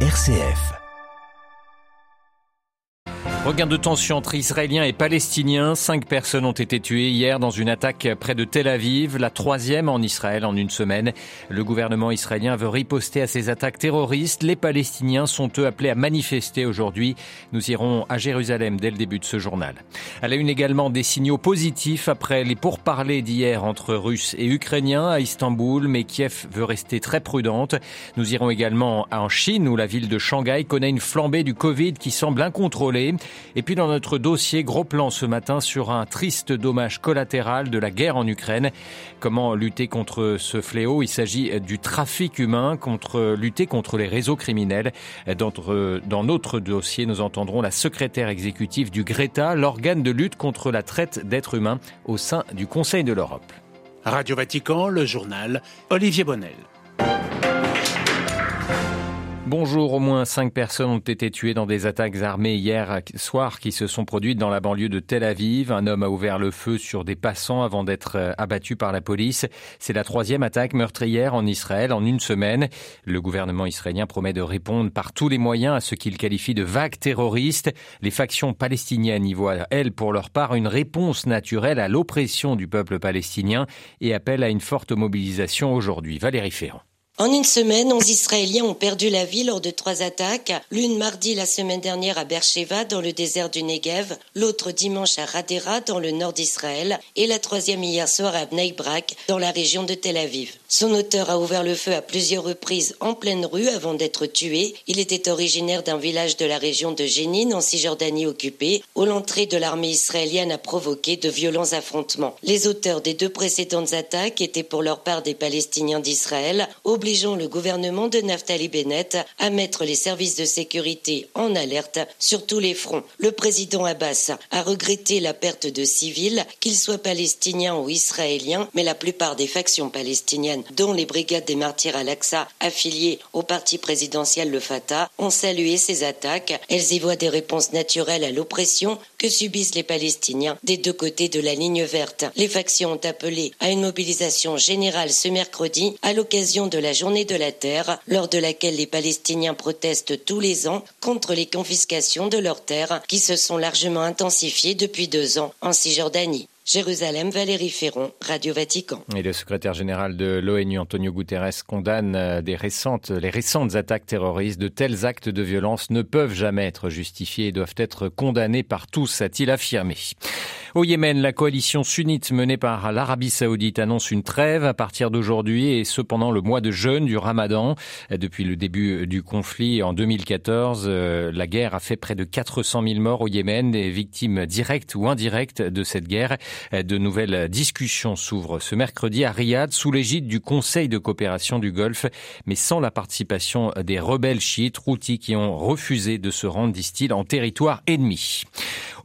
RCF. Regain de tension entre Israéliens et Palestiniens. Cinq personnes ont été tuées hier dans une attaque près de Tel Aviv, la troisième en Israël en une semaine. Le gouvernement israélien veut riposter à ces attaques terroristes. Les Palestiniens sont eux appelés à manifester aujourd'hui. Nous irons à Jérusalem dès le début de ce journal. Elle a une également des signaux positifs après les pourparlers d'hier entre Russes et Ukrainiens à Istanbul, mais Kiev veut rester très prudente. Nous irons également en Chine où la ville de Shanghai connaît une flambée du Covid qui semble incontrôlée. Et puis dans notre dossier, gros plan ce matin sur un triste dommage collatéral de la guerre en Ukraine. Comment lutter contre ce fléau? Il s'agit du trafic humain, contre lutter contre les réseaux criminels. Dans, dans notre dossier, nous entendrons la secrétaire exécutive du Greta, l'organe de lutte contre la traite d'êtres humains au sein du Conseil de l'Europe. Radio Vatican, le journal Olivier Bonnel. Bonjour, au moins cinq personnes ont été tuées dans des attaques armées hier soir qui se sont produites dans la banlieue de Tel Aviv. Un homme a ouvert le feu sur des passants avant d'être euh, abattu par la police. C'est la troisième attaque meurtrière en Israël en une semaine. Le gouvernement israélien promet de répondre par tous les moyens à ce qu'il qualifie de vagues terroristes. Les factions palestiniennes y voient, elles, pour leur part, une réponse naturelle à l'oppression du peuple palestinien et appellent à une forte mobilisation aujourd'hui. Valérie Ferrand. En une semaine, 11 Israéliens ont perdu la vie lors de trois attaques. L'une mardi la semaine dernière à Beersheba, dans le désert du Negev, l'autre dimanche à Radera, dans le nord d'Israël, et la troisième hier soir à Bnei Brak, dans la région de Tel Aviv. Son auteur a ouvert le feu à plusieurs reprises en pleine rue avant d'être tué. Il était originaire d'un village de la région de Jénine, en Cisjordanie occupée, où l'entrée de l'armée israélienne a provoqué de violents affrontements. Les auteurs des deux précédentes attaques étaient pour leur part des Palestiniens d'Israël, obligeant le gouvernement de Naftali Bennett à mettre les services de sécurité en alerte sur tous les fronts. Le président Abbas a regretté la perte de civils, qu'ils soient palestiniens ou israéliens, mais la plupart des factions palestiniennes, dont les brigades des martyrs al-Aqsa affiliées au parti présidentiel le Fatah, ont salué ces attaques. Elles y voient des réponses naturelles à l'oppression que subissent les Palestiniens des deux côtés de la ligne verte. Les factions ont appelé à une mobilisation générale ce mercredi à l'occasion de la journée de la terre, lors de laquelle les Palestiniens protestent tous les ans contre les confiscations de leurs terres qui se sont largement intensifiées depuis deux ans en Cisjordanie. Jérusalem, Valérie Ferron, Radio Vatican. Et le secrétaire général de l'ONU, Antonio Guterres, condamne euh, les récentes attaques terroristes. De tels actes de violence ne peuvent jamais être justifiés et doivent être condamnés par tous, a-t-il affirmé. Au Yémen, la coalition sunnite menée par l'Arabie saoudite annonce une trêve à partir d'aujourd'hui et ce pendant le mois de jeûne du ramadan. Depuis le début du conflit en 2014, euh, la guerre a fait près de 400 000 morts au Yémen, des victimes directes ou indirectes de cette guerre. De nouvelles discussions s'ouvrent ce mercredi à Riyad sous l'égide du Conseil de coopération du Golfe, mais sans la participation des rebelles chiites routis qui ont refusé de se rendre, disent-ils, en territoire ennemi.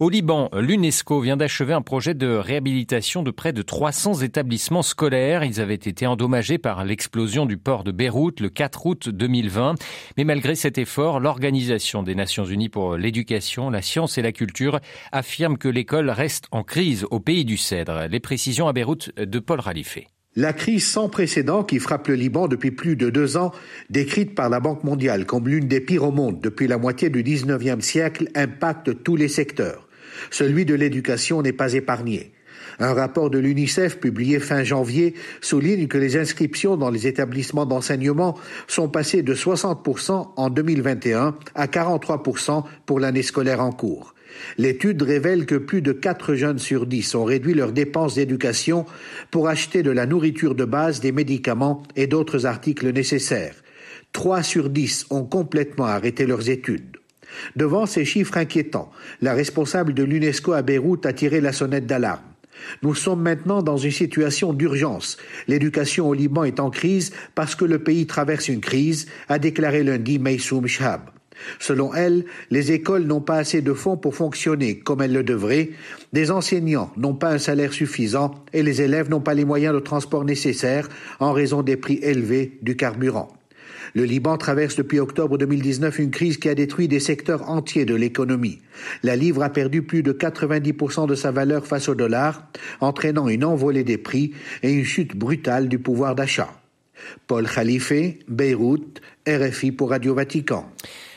Au Liban, l'UNESCO vient d'achever un projet de réhabilitation de près de 300 établissements scolaires. Ils avaient été endommagés par l'explosion du port de Beyrouth le 4 août 2020. Mais malgré cet effort, l'Organisation des Nations Unies pour l'éducation, la science et la culture affirme que l'école reste en crise au pays du Cèdre. Les précisions à Beyrouth de Paul Ralifé. La crise sans précédent qui frappe le Liban depuis plus de deux ans, décrite par la Banque mondiale comme l'une des pires au monde depuis la moitié du 19e siècle, impacte tous les secteurs. Celui de l'éducation n'est pas épargné. Un rapport de l'UNICEF publié fin janvier souligne que les inscriptions dans les établissements d'enseignement sont passées de 60% en 2021 à 43% pour l'année scolaire en cours. L'étude révèle que plus de 4 jeunes sur 10 ont réduit leurs dépenses d'éducation pour acheter de la nourriture de base, des médicaments et d'autres articles nécessaires. 3 sur 10 ont complètement arrêté leurs études. Devant ces chiffres inquiétants, la responsable de l'UNESCO à Beyrouth a tiré la sonnette d'alarme. Nous sommes maintenant dans une situation d'urgence. L'éducation au Liban est en crise parce que le pays traverse une crise, a déclaré lundi Maysoum Shab. Selon elle, les écoles n'ont pas assez de fonds pour fonctionner comme elles le devraient, des enseignants n'ont pas un salaire suffisant et les élèves n'ont pas les moyens de transport nécessaires en raison des prix élevés du carburant. Le Liban traverse depuis octobre 2019 une crise qui a détruit des secteurs entiers de l'économie. La livre a perdu plus de 90% de sa valeur face au dollar, entraînant une envolée des prix et une chute brutale du pouvoir d'achat. Paul Khalife, Beyrouth, RFI pour Radio Vatican.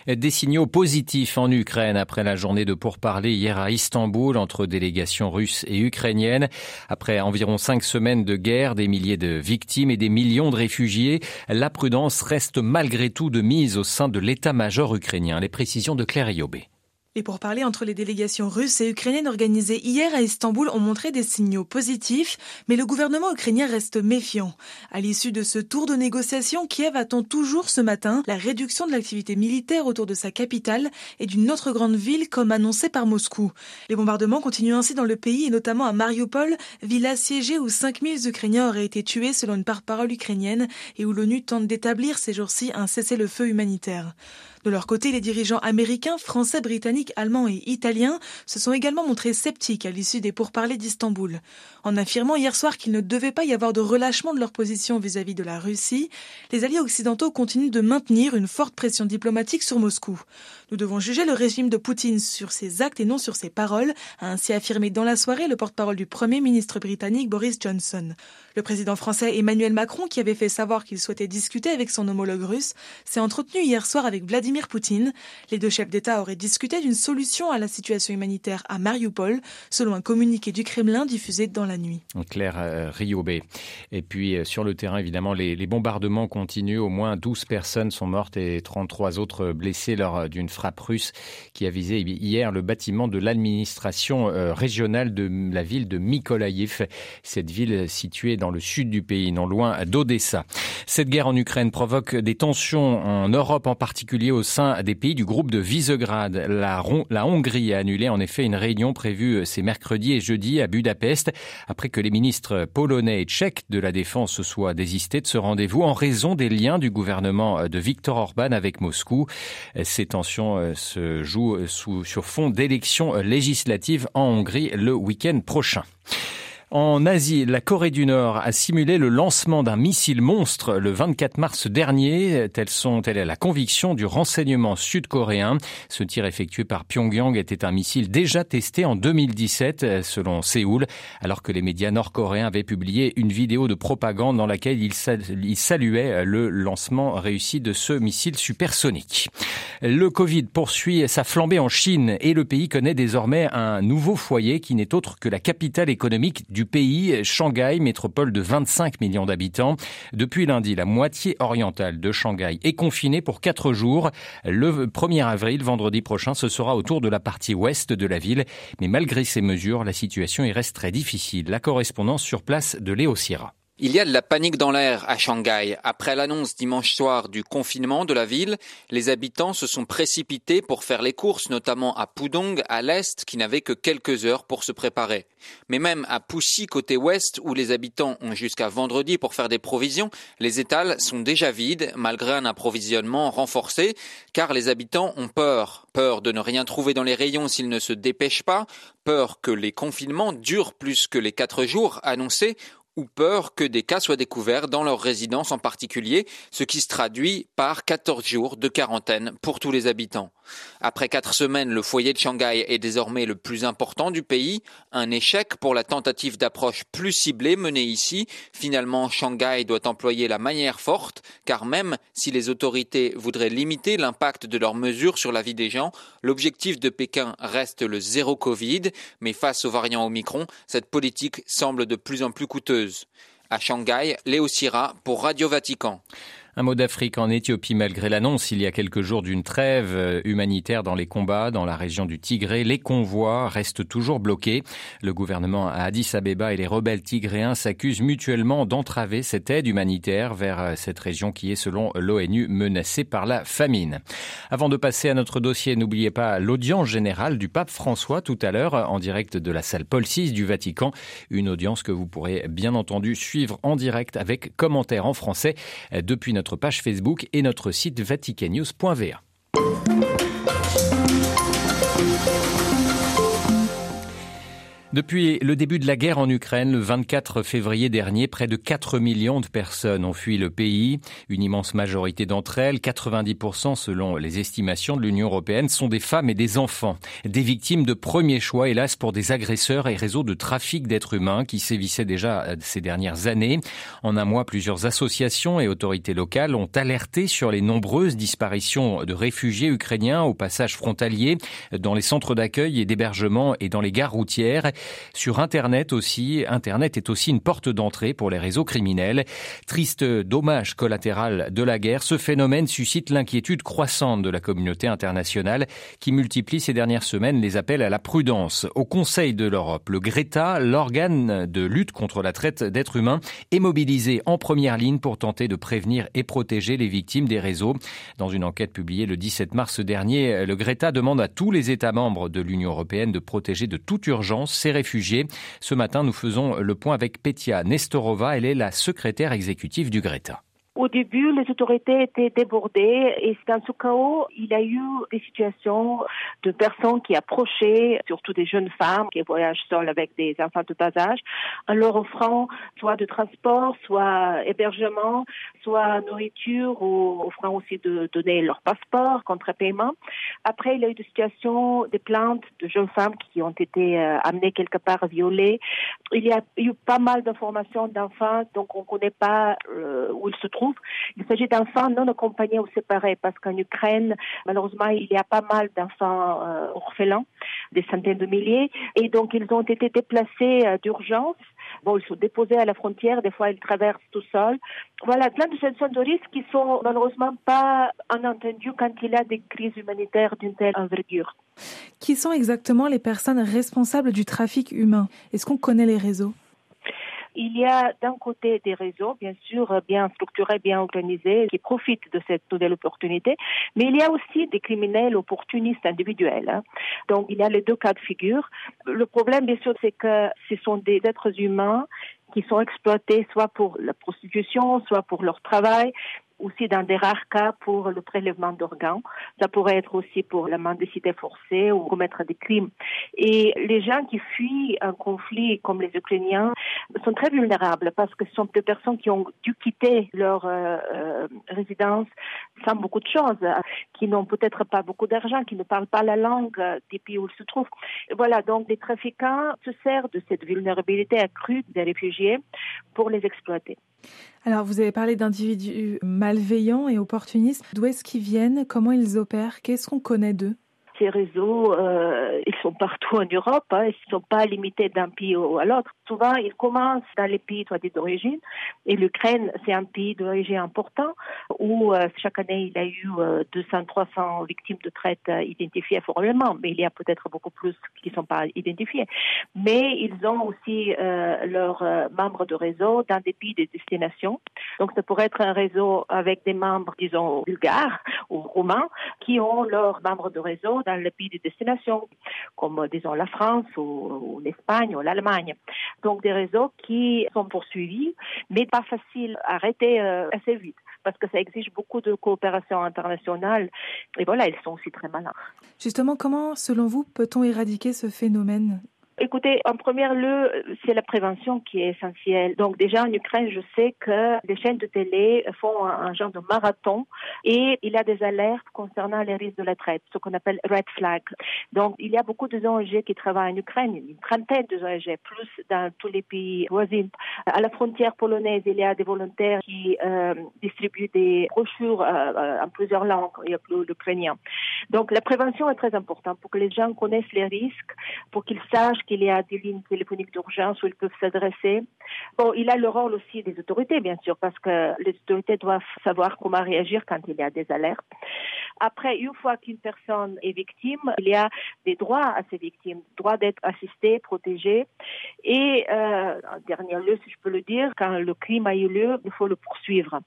Des signaux positifs en Ukraine après la journée de pourparlers hier à Istanbul entre délégations russes et ukrainiennes. Après environ cinq semaines de guerre, des milliers de victimes et des millions de réfugiés, la prudence reste malgré tout de mise au sein de l'état-major ukrainien. Les précisions de Claire Yobé. Les pourparlers entre les délégations russes et ukrainiennes organisées hier à Istanbul ont montré des signaux positifs, mais le gouvernement ukrainien reste méfiant. À l'issue de ce tour de négociation, Kiev attend toujours ce matin la réduction de l'activité militaire autour de sa capitale et d'une autre grande ville comme annoncé par Moscou. Les bombardements continuent ainsi dans le pays et notamment à Mariupol, ville assiégée où 5000 Ukrainiens auraient été tués selon une porte-parole ukrainienne et où l'ONU tente d'établir ces jours-ci un cessez-le-feu humanitaire. De leur côté, les dirigeants américains, français, britanniques, allemands et italiens se sont également montrés sceptiques à l'issue des pourparlers d'Istanbul. En affirmant hier soir qu'il ne devait pas y avoir de relâchement de leur position vis-à-vis de la Russie, les alliés occidentaux continuent de maintenir une forte pression diplomatique sur Moscou. Nous devons juger le régime de Poutine sur ses actes et non sur ses paroles, a ainsi affirmé dans la soirée le porte-parole du Premier ministre britannique Boris Johnson. Le président français Emmanuel Macron, qui avait fait savoir qu'il souhaitait discuter avec son homologue russe, s'est entretenu hier soir avec Vladimir Poutine. Les deux chefs d'État auraient discuté d'une solution à la situation humanitaire à Mariupol, selon un communiqué du Kremlin diffusé dans la nuit. Claire euh, Riobé. Et puis euh, sur le terrain, évidemment, les, les, bombardements continuent. Au moins 12 personnes sont mortes et 33 autres blessées lors d'une frappe russe qui a visé hier le bâtiment de l'administration euh, régionale de la ville de Mykolaïev. Cette ville située dans le sud du pays, non loin d'Odessa. Cette guerre en Ukraine provoque des tensions en Europe, en particulier au sein des pays du groupe de Visegrad. La, Hongrie a annulé en effet une réunion prévue ces mercredis et jeudi à Budapest, après que les ministres polonais et tchèques de la Défense se soient désistés de ce rendez-vous en raison des liens du gouvernement de Viktor Orban avec Moscou. Ces tensions euh, se jouent sur fond d'élections législatives en Hongrie le week-end prochain. En Asie, la Corée du Nord a simulé le lancement d'un missile monstre le 24 mars dernier. Sont, telle est la conviction du renseignement sud-coréen. Ce tir effectué par Pyongyang était un missile déjà testé en 2017, selon Séoul, alors que les médias nord-coréens avaient publié une vidéo de propagande dans laquelle ils saluaient le lancement réussi de ce missile supersonique. Le Covid poursuit sa flambée en Chine et le pays connaît désormais un nouveau foyer qui n'est autre que la capitale économique du pays, Shanghai, métropole de 25 millions d'habitants. Depuis lundi, la moitié orientale de Shanghai est confinée pour quatre jours. Le 1er avril, vendredi prochain, ce sera au tour de la partie ouest de la ville. Mais malgré ces mesures, la situation y reste très difficile. La correspondance sur place de Léo Sierra. Il y a de la panique dans l'air à Shanghai. Après l'annonce dimanche soir du confinement de la ville, les habitants se sont précipités pour faire les courses, notamment à Pudong, à l'est, qui n'avait que quelques heures pour se préparer. Mais même à Puxi, côté ouest, où les habitants ont jusqu'à vendredi pour faire des provisions, les étals sont déjà vides, malgré un approvisionnement renforcé, car les habitants ont peur. Peur de ne rien trouver dans les rayons s'ils ne se dépêchent pas, peur que les confinements durent plus que les quatre jours annoncés, ou peur que des cas soient découverts dans leur résidence en particulier, ce qui se traduit par 14 jours de quarantaine pour tous les habitants. Après quatre semaines, le foyer de Shanghai est désormais le plus important du pays, un échec pour la tentative d'approche plus ciblée menée ici. Finalement, Shanghai doit employer la manière forte, car même si les autorités voudraient limiter l'impact de leurs mesures sur la vie des gens, l'objectif de Pékin reste le zéro Covid, mais face aux variants Omicron, cette politique semble de plus en plus coûteuse. À Shanghai, Léo Sira pour Radio Vatican. Un mot d'Afrique en Éthiopie, malgré l'annonce il y a quelques jours d'une trêve euh, humanitaire dans les combats dans la région du Tigré, les convois restent toujours bloqués. Le gouvernement à Addis Abeba et les rebelles tigréens s'accusent mutuellement d'entraver cette aide humanitaire vers euh, cette région qui est, selon l'ONU, menacée par la famine. Avant de passer à notre dossier, n'oubliez pas l'audience générale du pape François tout à l'heure en direct de la salle Paul VI du Vatican. Une audience que vous pourrez bien entendu suivre en direct avec commentaires en français euh, depuis notre notre page Facebook et notre site vaticanews.va. Depuis le début de la guerre en Ukraine, le 24 février dernier, près de 4 millions de personnes ont fui le pays. Une immense majorité d'entre elles, 90% selon les estimations de l'Union européenne, sont des femmes et des enfants. Des victimes de premier choix, hélas, pour des agresseurs et réseaux de trafic d'êtres humains qui sévissaient déjà ces dernières années. En un mois, plusieurs associations et autorités locales ont alerté sur les nombreuses disparitions de réfugiés ukrainiens au passage frontalier, dans les centres d'accueil et d'hébergement et dans les gares routières. Sur Internet aussi, Internet est aussi une porte d'entrée pour les réseaux criminels. Triste dommage collatéral de la guerre, ce phénomène suscite l'inquiétude croissante de la communauté internationale qui multiplie ces dernières semaines les appels à la prudence. Au Conseil de l'Europe, le Greta, l'organe de lutte contre la traite d'êtres humains, est mobilisé en première ligne pour tenter de prévenir et protéger les victimes des réseaux. Dans une enquête publiée le 17 mars dernier, le Greta demande à tous les États membres de l'Union européenne de protéger de toute urgence ces réfugiés. Ce matin, nous faisons le point avec Petia Nestorova. Elle est la secrétaire exécutive du Greta. Au début, les autorités étaient débordées et dans ce chaos, il y a eu des situations de personnes qui approchaient, surtout des jeunes femmes qui voyagent seules avec des enfants de bas âge, en leur offrant soit de transport, soit hébergement, soit nourriture ou offrant aussi de donner leur passeport contre paiement. Après, il y a eu des situations, des plaintes de jeunes femmes qui ont été euh, amenées quelque part violées. Il y a eu pas mal d'informations d'enfants, donc on ne connaît pas euh, où ils se trouvent il s'agit d'enfants non accompagnés ou séparés parce qu'en Ukraine, malheureusement, il y a pas mal d'enfants euh, orphelins, des centaines de milliers, et donc ils ont été déplacés euh, d'urgence. Bon, ils sont déposés à la frontière, des fois ils traversent tout seuls. Voilà, plein de situations de risque qui sont malheureusement pas entendues quand il y a des crises humanitaires d'une telle envergure. Qui sont exactement les personnes responsables du trafic humain? Est-ce qu'on connaît les réseaux? Il y a d'un côté des réseaux, bien sûr, bien structurés, bien organisés, qui profitent de cette nouvelle opportunité, mais il y a aussi des criminels opportunistes individuels. Hein. Donc, il y a les deux cas de figure. Le problème, bien sûr, c'est que ce sont des êtres humains qui sont exploités soit pour la prostitution, soit pour leur travail, aussi dans des rares cas pour le prélèvement d'organes. Ça pourrait être aussi pour la mendicité forcée ou commettre des crimes. Et les gens qui fuient un conflit comme les Ukrainiens sont très vulnérables parce que ce sont des personnes qui ont dû quitter leur euh, euh, résidence sans beaucoup de choses, qui n'ont peut-être pas beaucoup d'argent, qui ne parlent pas la langue des pays où ils se trouvent. Et voilà, donc les trafiquants se servent de cette vulnérabilité accrue des réfugiés pour les exploiter. Alors, vous avez parlé d'individus malveillants et opportunistes. D'où est-ce qu'ils viennent? Comment ils opèrent? Qu'est-ce qu'on connaît d'eux? Ces réseaux, euh, ils sont partout en Europe, hein, ils ne sont pas limités d'un pays à l'autre. Souvent, ils commencent dans les pays d'origine, et l'Ukraine, c'est un pays d'origine important, où euh, chaque année, il y a eu 200-300 euh, victimes de traite identifiées formellement, mais il y a peut-être beaucoup plus qui ne sont pas identifiées. Mais ils ont aussi leurs membres de réseau dans des pays de destination. Donc, ça pourrait être un réseau avec des membres, disons, bulgares ou roumains, qui ont leurs membres de réseau dans les pays de destination, comme disons la France ou, l'Espagne ou l'Allemagne. Donc des réseaux qui sont poursuivis, mais pas facile à arrêter euh, assez vite parce que ça exige beaucoup de coopération internationale. Et voilà, ils sont aussi très malins. Justement, comment, selon vous, peut-on éradiquer ce phénomène? Écoutez, en premier lieu, c'est la prévention qui est essentielle. Donc déjà en Ukraine, je sais que les chaînes de télé font un, genre de marathon et il y a des alertes concernant les risques de la traite, ce qu'on appelle red flag. Donc il y a beaucoup de ONG qui travaillent en Ukraine, une trentaine de ONG, plus dans tous les pays voisins. À la frontière polonaise, il y a des volontaires qui euh, distribuent des brochures euh, en plusieurs langues, il y a plus l'ukrainien. Donc la prévention est très importante pour que les gens connaissent les risques, pour qu'ils sachent qu'il y a des lignes téléphoniques d'urgence où ils peuvent s'adresser. Bon, il a le rôle aussi des autorités, bien sûr, parce que les autorités doivent savoir comment réagir quand il y a des alertes. Après, une fois qu'une personne est victime, il y a des droits à ces victimes, droit d'être assisté, protégé. Et euh, en dernier lieu, si je peux le dire, quand le crime a eu lieu, il faut le poursuivre.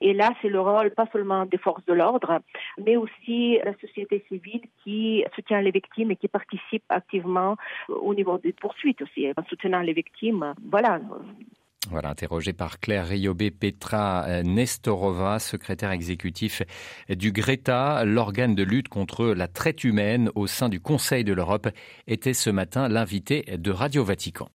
Et là, c'est le rôle pas seulement des forces de l'ordre, mais aussi la société civile qui soutient les victimes et qui participe activement au niveau des poursuites aussi, en soutenant les victimes. Voilà. Voilà, interrogé par Claire Riobé Petra euh, Nestorova, secrétaire exécutif du Greta, l'organe de lutte contre la traite humaine au sein du Conseil de l'Europe, était ce matin l'invité de Radio Vatican.